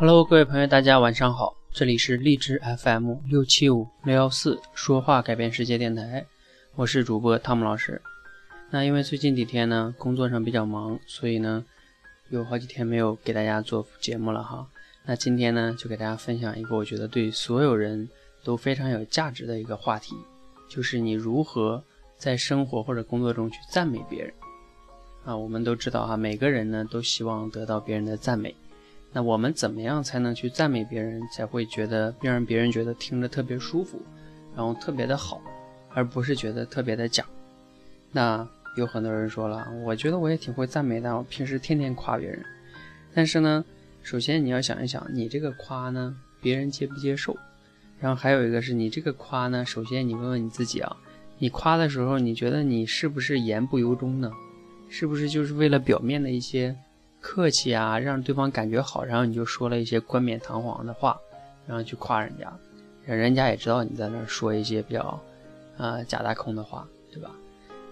Hello，各位朋友，大家晚上好，这里是荔枝 FM 六七五六幺四说话改变世界电台，我是主播汤姆老师。那因为最近几天呢，工作上比较忙，所以呢，有好几天没有给大家做节目了哈。那今天呢，就给大家分享一个我觉得对所有人都非常有价值的一个话题，就是你如何在生活或者工作中去赞美别人。啊，我们都知道哈，每个人呢都希望得到别人的赞美。那我们怎么样才能去赞美别人，才会觉得让别人觉得听着特别舒服，然后特别的好，而不是觉得特别的假？那有很多人说了，我觉得我也挺会赞美的，我平时天天夸别人。但是呢，首先你要想一想，你这个夸呢，别人接不接受？然后还有一个是你这个夸呢，首先你问问你自己啊，你夸的时候，你觉得你是不是言不由衷呢？是不是就是为了表面的一些？客气啊，让对方感觉好，然后你就说了一些冠冕堂皇的话，然后去夸人家，人家也知道你在那儿说一些比较，呃假大空的话，对吧？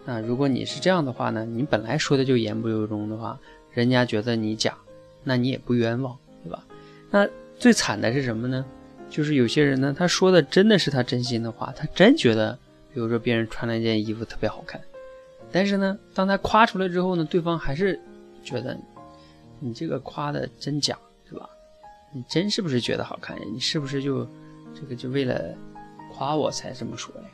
那如果你是这样的话呢，你本来说的就言不由衷的话，人家觉得你假，那你也不冤枉，对吧？那最惨的是什么呢？就是有些人呢，他说的真的是他真心的话，他真觉得，比如说别人穿了一件衣服特别好看，但是呢，当他夸出来之后呢，对方还是觉得。你这个夸的真假是吧？你真是不是觉得好看呀？你是不是就这个就为了夸我才这么说呀？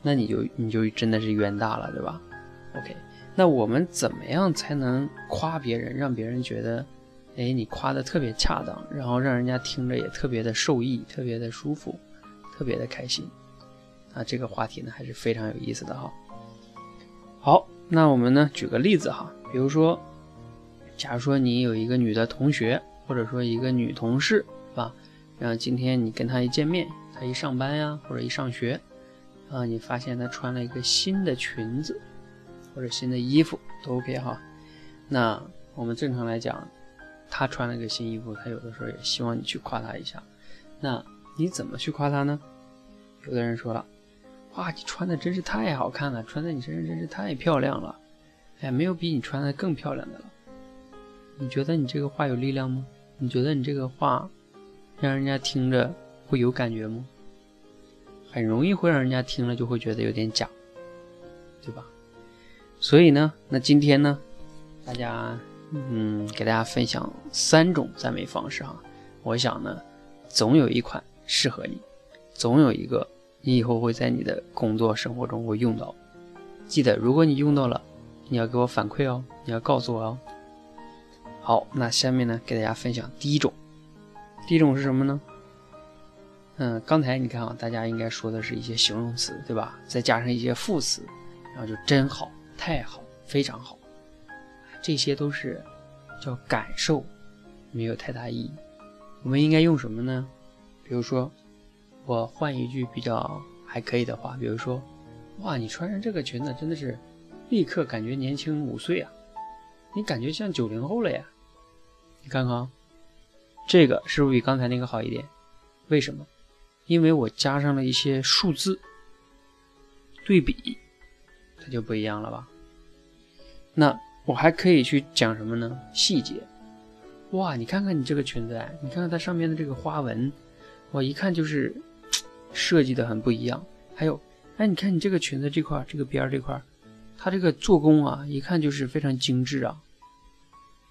那你就你就真的是冤大了，对吧？OK，那我们怎么样才能夸别人，让别人觉得，哎，你夸的特别恰当，然后让人家听着也特别的受益，特别的舒服，特别的开心？啊，这个话题呢还是非常有意思的哈。好，那我们呢举个例子哈，比如说。假如说你有一个女的同学，或者说一个女同事，是吧？然后今天你跟她一见面，她一上班呀，或者一上学，啊，你发现她穿了一个新的裙子，或者新的衣服都 OK 哈。那我们正常来讲，她穿了个新衣服，她有的时候也希望你去夸她一下。那你怎么去夸她呢？有的人说了，哇，你穿的真是太好看了，穿在你身上真是太漂亮了，哎，没有比你穿的更漂亮的了。你觉得你这个话有力量吗？你觉得你这个话让人家听着会有感觉吗？很容易会让人家听了就会觉得有点假，对吧？所以呢，那今天呢，大家嗯，给大家分享三种赞美方式哈。我想呢，总有一款适合你，总有一个你以后会在你的工作生活中会用到。记得，如果你用到了，你要给我反馈哦，你要告诉我哦。好，那下面呢，给大家分享第一种。第一种是什么呢？嗯，刚才你看啊，大家应该说的是一些形容词，对吧？再加上一些副词，然后就真好、太好、非常好，这些都是叫感受，没有太大意义。我们应该用什么呢？比如说，我换一句比较还可以的话，比如说，哇，你穿上这个裙子真的是立刻感觉年轻五岁啊！你感觉像九零后了呀？你看看，这个是不是比刚才那个好一点？为什么？因为我加上了一些数字对比，它就不一样了吧？那我还可以去讲什么呢？细节。哇，你看看你这个裙子，你看看它上面的这个花纹，我一看就是 设计的很不一样。还有，哎，你看你这个裙子这块，这个边这块，它这个做工啊，一看就是非常精致啊。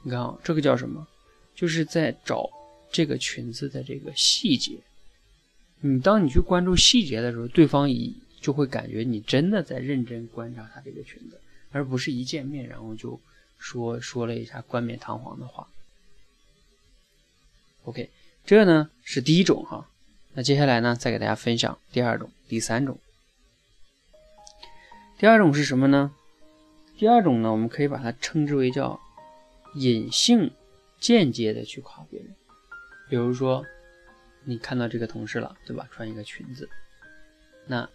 你看啊，这个叫什么？就是在找这个裙子的这个细节。你当你去关注细节的时候，对方一就会感觉你真的在认真观察他这个裙子，而不是一见面然后就说说了一下冠冕堂皇的话。OK，这呢是第一种哈。那接下来呢，再给大家分享第二种、第三种。第二种是什么呢？第二种呢，我们可以把它称之为叫隐性。间接的去夸别人，比如说，你看到这个同事了，对吧？穿一个裙子，那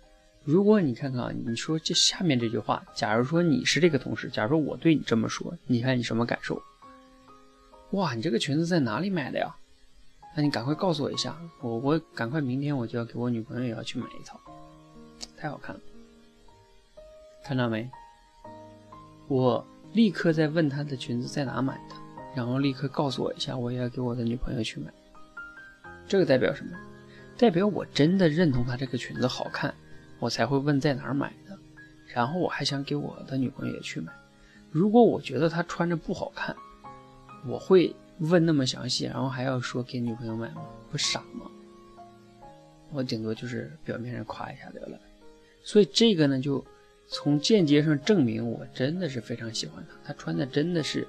如果你看看啊，你说这下面这句话，假如说你是这个同事，假如说我对你这么说，你看你什么感受？哇，你这个裙子在哪里买的呀？那你赶快告诉我一下，我我赶快明天我就要给我女朋友也要去买一套，太好看了，看到没？我立刻在问她的裙子在哪买的。然后立刻告诉我一下，我也要给我的女朋友去买。这个代表什么？代表我真的认同她这个裙子好看，我才会问在哪儿买的。然后我还想给我的女朋友也去买。如果我觉得她穿着不好看，我会问那么详细，然后还要说给女朋友买吗？不傻吗？我顶多就是表面上夸一下得了。所以这个呢，就从间接上证明我真的是非常喜欢她，她穿的真的是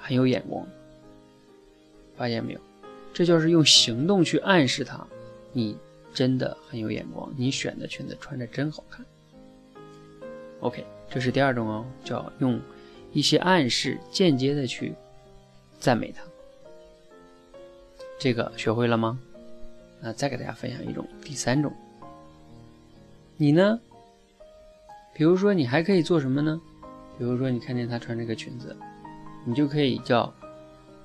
很有眼光。发现没有？这就是用行动去暗示她，你真的很有眼光，你选的裙子穿着真好看。OK，这是第二种哦，叫用一些暗示间接的去赞美她。这个学会了吗？那再给大家分享一种，第三种。你呢？比如说，你还可以做什么呢？比如说，你看见她穿这个裙子，你就可以叫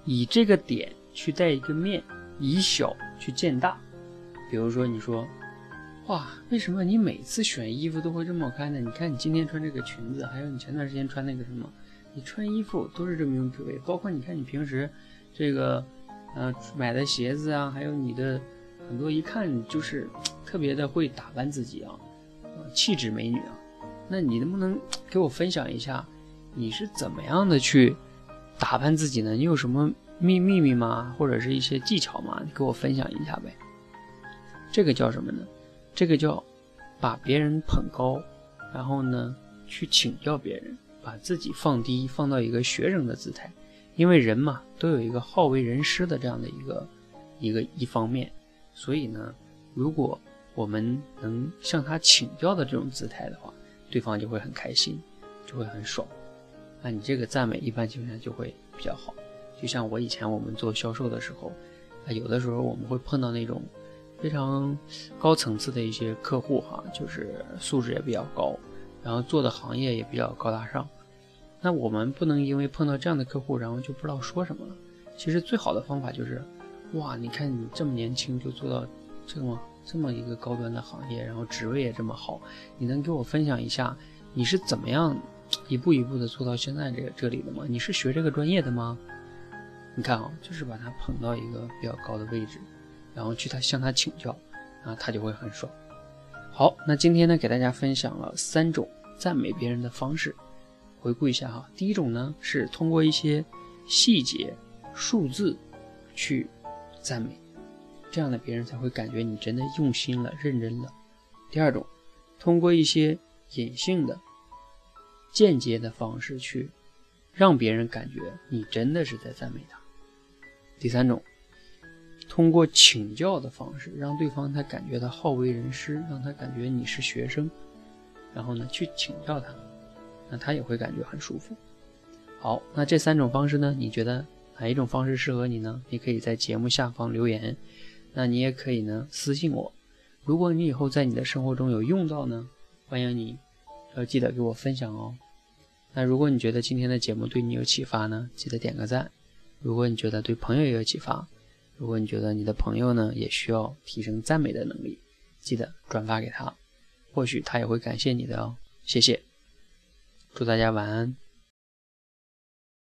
以这个点去带一个面，以小去见大。比如说，你说。哇，为什么你每次选衣服都会这么好看呢？你看你今天穿这个裙子，还有你前段时间穿那个什么，你穿衣服都是这么用品味。包括你看你平时这个，呃，买的鞋子啊，还有你的很多一看就是特别的会打扮自己啊，气质美女啊。那你能不能给我分享一下，你是怎么样的去打扮自己呢？你有什么秘秘密吗？或者是一些技巧吗？你给我分享一下呗。这个叫什么呢？这个叫把别人捧高，然后呢去请教别人，把自己放低，放到一个学生的姿态。因为人嘛，都有一个好为人师的这样的一个一个一方面，所以呢，如果我们能向他请教的这种姿态的话，对方就会很开心，就会很爽。那你这个赞美一般情况下就会比较好。就像我以前我们做销售的时候，啊，有的时候我们会碰到那种。非常高层次的一些客户哈，就是素质也比较高，然后做的行业也比较高大上。那我们不能因为碰到这样的客户，然后就不知道说什么了。其实最好的方法就是，哇，你看你这么年轻就做到这么这么一个高端的行业，然后职位也这么好，你能给我分享一下你是怎么样一步一步的做到现在这个这里的吗？你是学这个专业的吗？你看啊，就是把他捧到一个比较高的位置。然后去他向他请教，啊，他就会很爽。好，那今天呢，给大家分享了三种赞美别人的方式，回顾一下哈。第一种呢，是通过一些细节、数字去赞美，这样的别人才会感觉你真的用心了、认真了。第二种，通过一些隐性的、间接的方式去让别人感觉你真的是在赞美他。第三种。通过请教的方式，让对方他感觉他好为人师，让他感觉你是学生，然后呢去请教他，那他也会感觉很舒服。好，那这三种方式呢，你觉得哪一种方式适合你呢？你可以在节目下方留言，那你也可以呢私信我。如果你以后在你的生活中有用到呢，欢迎你要记得给我分享哦。那如果你觉得今天的节目对你有启发呢，记得点个赞。如果你觉得对朋友也有启发，如果你觉得你的朋友呢也需要提升赞美的能力，记得转发给他，或许他也会感谢你的哦。谢谢，祝大家晚安。